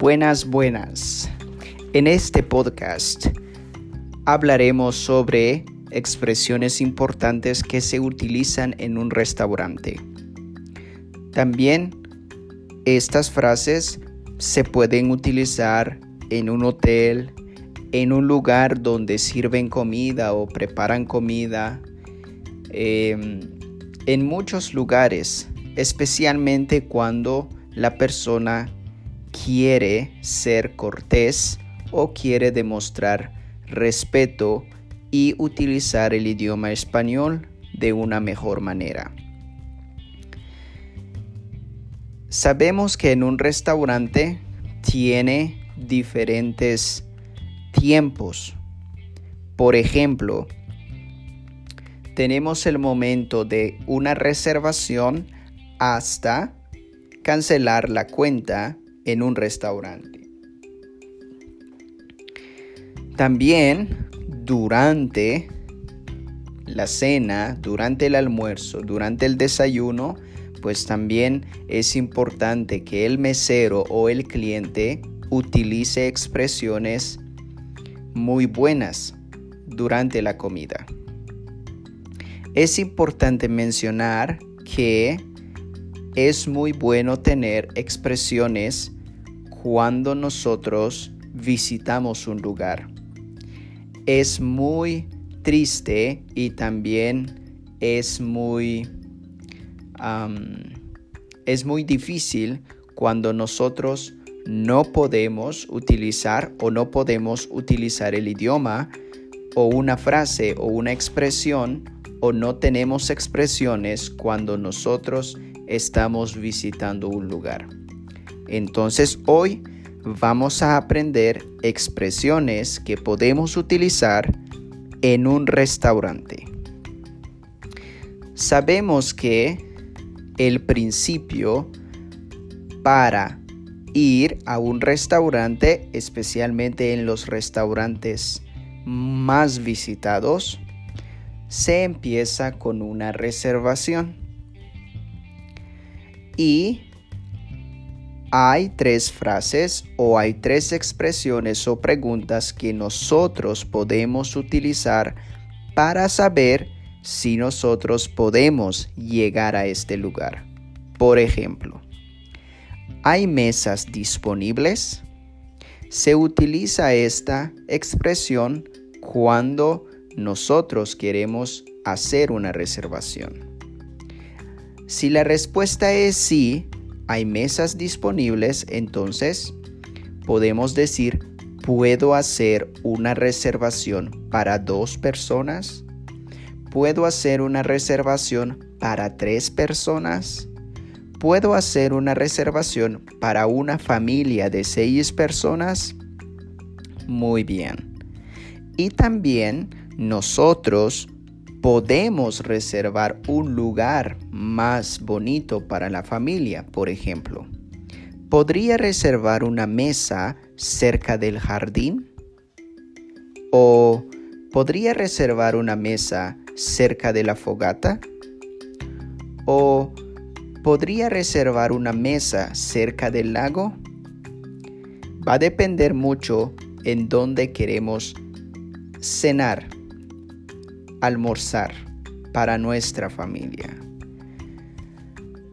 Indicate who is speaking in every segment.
Speaker 1: Buenas, buenas. En este podcast hablaremos sobre expresiones importantes que se utilizan en un restaurante. También estas frases se pueden utilizar en un hotel, en un lugar donde sirven comida o preparan comida, em, en muchos lugares, especialmente cuando la persona quiere ser cortés o quiere demostrar respeto y utilizar el idioma español de una mejor manera. Sabemos que en un restaurante tiene diferentes tiempos. Por ejemplo, tenemos el momento de una reservación hasta cancelar la cuenta en un restaurante. También durante la cena, durante el almuerzo, durante el desayuno, pues también es importante que el mesero o el cliente utilice expresiones muy buenas durante la comida. Es importante mencionar que es muy bueno tener expresiones cuando nosotros visitamos un lugar. Es muy triste y también es muy, es muy difícil cuando nosotros no podemos utilizar o no podemos utilizar el idioma o una frase o una expresión o no tenemos expresiones cuando nosotros estamos visitando un lugar. Entonces hoy vamos a aprender expresiones que podemos utilizar en un restaurante. Sabemos que el principio para ir a un restaurante, especialmente en los restaurantes más visitados, se empieza con una reservación. Y hay tres frases o hay tres expresiones o preguntas que nosotros podemos utilizar para saber si nosotros podemos llegar a este lugar. Por ejemplo, ¿hay mesas disponibles? Se utiliza esta expresión cuando nosotros queremos hacer una reservación. Si la respuesta es sí, hay mesas disponibles, entonces podemos decir, ¿puedo hacer una reservación para dos personas? ¿Puedo hacer una reservación para tres personas? ¿Puedo hacer una reservación para una familia de seis personas? Muy bien. Y también nosotros podemos reservar un lugar más bonito para la familia, por ejemplo. ¿Podría reservar una mesa cerca del jardín? ¿O podría reservar una mesa cerca de la fogata? ¿O podría reservar una mesa cerca del lago? Va a depender mucho en dónde queremos cenar almorzar para nuestra familia.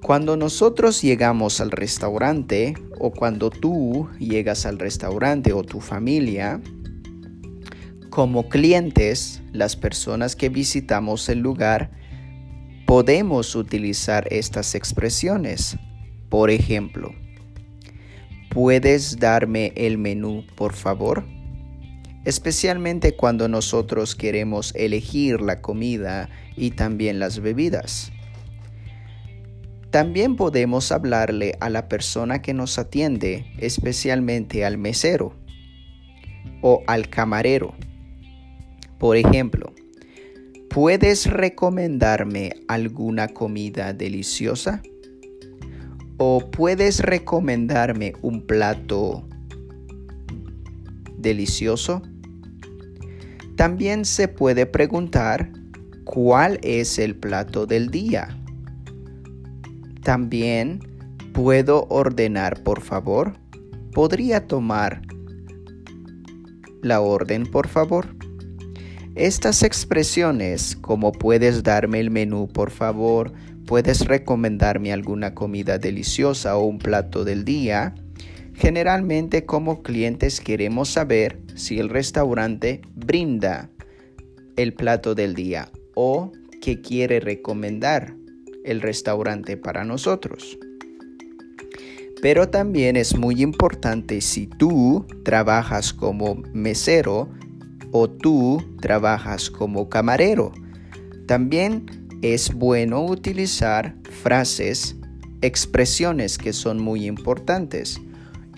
Speaker 1: Cuando nosotros llegamos al restaurante o cuando tú llegas al restaurante o tu familia, como clientes, las personas que visitamos el lugar, podemos utilizar estas expresiones. Por ejemplo, ¿puedes darme el menú, por favor? Especialmente cuando nosotros queremos elegir la comida y también las bebidas. También podemos hablarle a la persona que nos atiende, especialmente al mesero o al camarero. Por ejemplo, ¿puedes recomendarme alguna comida deliciosa? ¿O puedes recomendarme un plato delicioso? También se puede preguntar cuál es el plato del día. También puedo ordenar, por favor. ¿podría tomar la orden, por favor? Estas expresiones, como puedes darme el menú, por favor, puedes recomendarme alguna comida deliciosa o un plato del día, generalmente como clientes queremos saber si el restaurante brinda el plato del día o que quiere recomendar el restaurante para nosotros. Pero también es muy importante si tú trabajas como mesero o tú trabajas como camarero. También es bueno utilizar frases, expresiones que son muy importantes,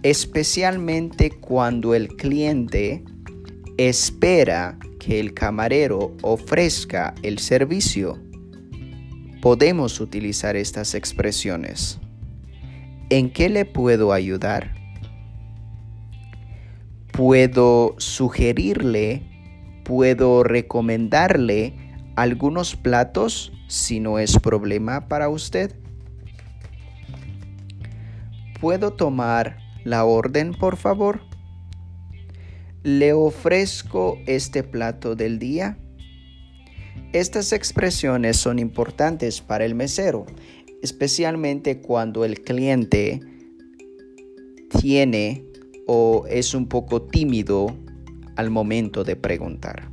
Speaker 1: especialmente cuando el cliente espera que el camarero ofrezca el servicio. Podemos utilizar estas expresiones. ¿En qué le puedo ayudar? Puedo sugerirle, puedo recomendarle algunos platos si no es problema para usted. ¿Puedo tomar la orden, por favor? ¿Le ofrezco este plato del día? Estas expresiones son importantes para el mesero especialmente cuando el cliente tiene o es un poco tímido al momento de preguntar.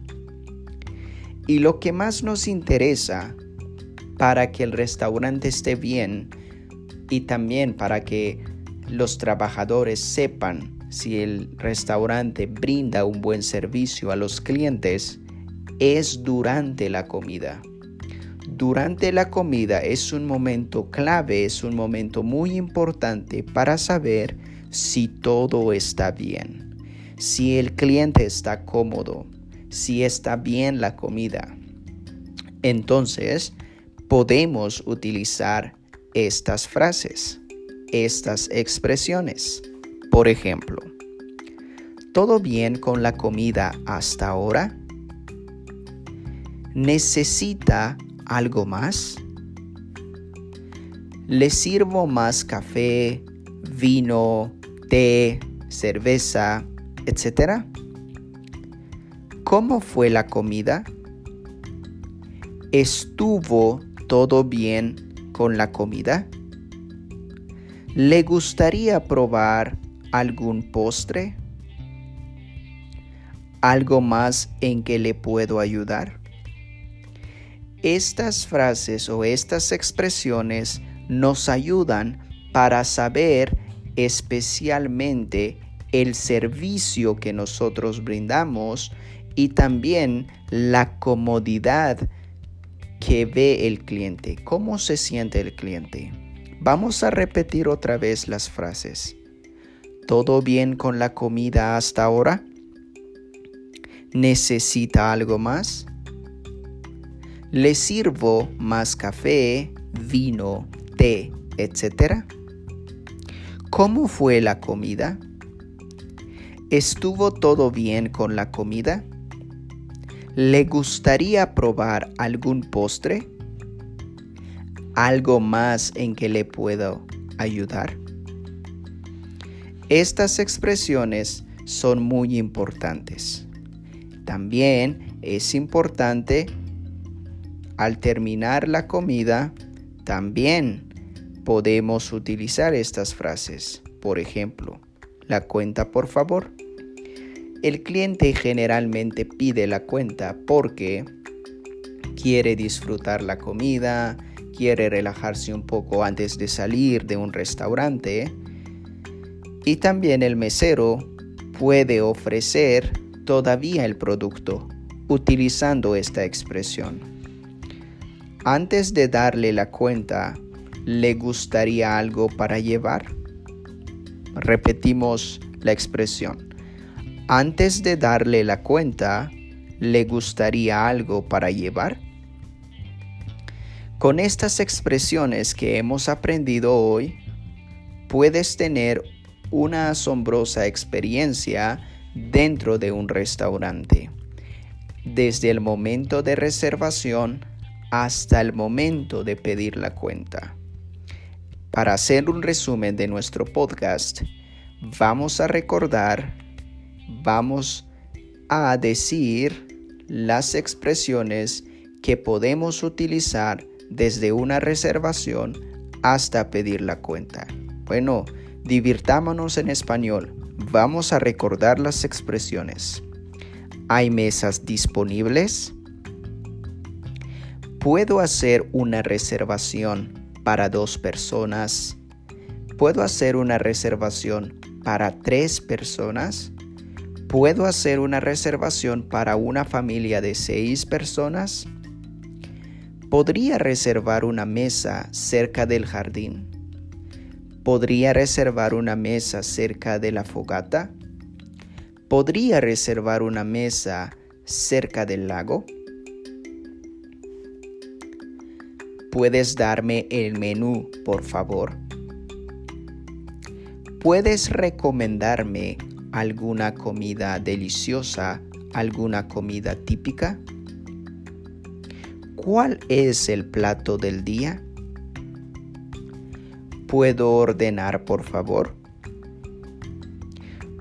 Speaker 1: Y lo que más nos interesa para que el restaurante esté bien y también para que los trabajadores sepan si el restaurante brinda un buen servicio a los clientes es durante la comida durante la comida es un momento clave, es un momento muy importante para saber si todo está bien, si el cliente está cómodo, si está bien la comida. Entonces, podemos utilizar estas frases, estas expresiones. Por ejemplo, ¿todo bien con la comida hasta ahora? ¿Necesita algo más? ¿Le sirvo más café, vino, té, cerveza, etcétera? ¿Cómo fue la comida? ¿Estuvo todo bien con la comida? ¿Le gustaría probar algún postre? ¿Algo más en que le puedo ayudar? Estas frases o estas expresiones nos ayudan para saber especialmente el servicio que nosotros brindamos y también la comodidad que ve el cliente, cómo se siente el cliente. Vamos a repetir otra vez las frases. ¿Todo bien con la comida hasta ahora? ¿Necesita algo más? ¿Le sirvo más café, vino, té, etcétera? ¿Cómo fue la comida? ¿Estuvo todo bien con la comida? ¿Le gustaría probar algún postre? ¿Algo más en que le puedo ayudar? Estas expresiones son muy importantes. También es importante al terminar la comida, también podemos utilizar estas frases. Por ejemplo, la cuenta por favor. El cliente generalmente pide la cuenta porque quiere disfrutar la comida, quiere relajarse un poco antes de salir de un restaurante. Y también el mesero puede ofrecer todavía el producto utilizando esta expresión. Antes de darle la cuenta, ¿le gustaría algo para llevar? Repetimos la expresión. Antes de darle la cuenta, ¿le gustaría algo para llevar? Con estas expresiones que hemos aprendido hoy, puedes tener una asombrosa experiencia dentro de un restaurante. Desde el momento de reservación hasta el momento de pedir la cuenta. Para hacer un resumen de nuestro podcast, vamos a recordar, vamos a decir las expresiones que podemos utilizar desde una reservación hasta pedir la cuenta. Bueno, divirtámonos en español. Vamos a recordar las expresiones. ¿Hay mesas disponibles? ¿Puedo hacer una reservación para dos personas? ¿Puedo hacer una reservación para tres personas? ¿Puedo hacer una reservación para una familia de seis personas? ¿Podría reservar una mesa cerca del jardín? ¿Podría reservar una mesa cerca de la fogata? ¿Podría reservar una mesa cerca del lago? ¿Puedes darme el menú, por favor? ¿Puedes recomendarme alguna comida deliciosa, alguna comida típica? ¿Cuál es el plato del día? ¿Puedo ordenar, por favor?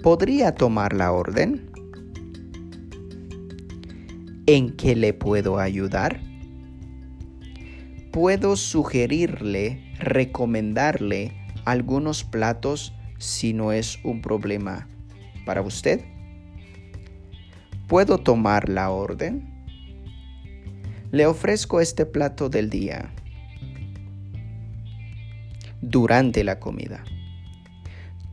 Speaker 1: ¿Podría tomar la orden? ¿En qué le puedo ayudar? puedo sugerirle, recomendarle algunos platos si no es un problema para usted. ¿Puedo tomar la orden? Le ofrezco este plato del día durante la comida.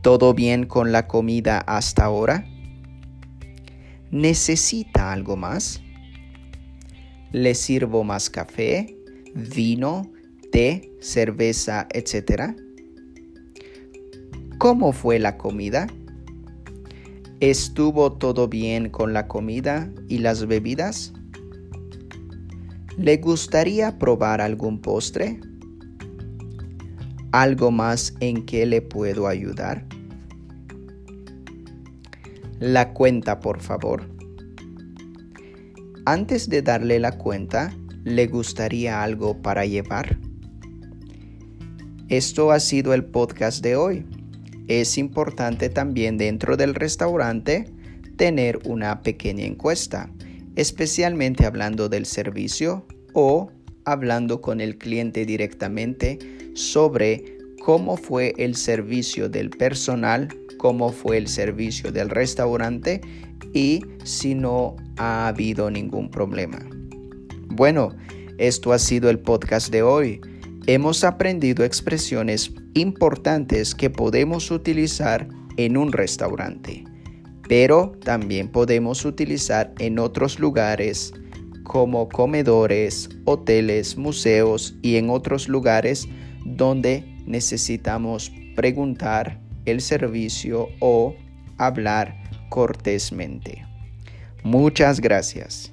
Speaker 1: ¿Todo bien con la comida hasta ahora? ¿Necesita algo más? ¿Le sirvo más café? vino, té, cerveza, etc. ¿Cómo fue la comida? ¿Estuvo todo bien con la comida y las bebidas? ¿Le gustaría probar algún postre? ¿Algo más en que le puedo ayudar? La cuenta, por favor. Antes de darle la cuenta, ¿Le gustaría algo para llevar? Esto ha sido el podcast de hoy. Es importante también dentro del restaurante tener una pequeña encuesta, especialmente hablando del servicio o hablando con el cliente directamente sobre cómo fue el servicio del personal, cómo fue el servicio del restaurante y si no ha habido ningún problema. Bueno, esto ha sido el podcast de hoy. Hemos aprendido expresiones importantes que podemos utilizar en un restaurante, pero también podemos utilizar en otros lugares como comedores, hoteles, museos y en otros lugares donde necesitamos preguntar el servicio o hablar cortésmente. Muchas gracias.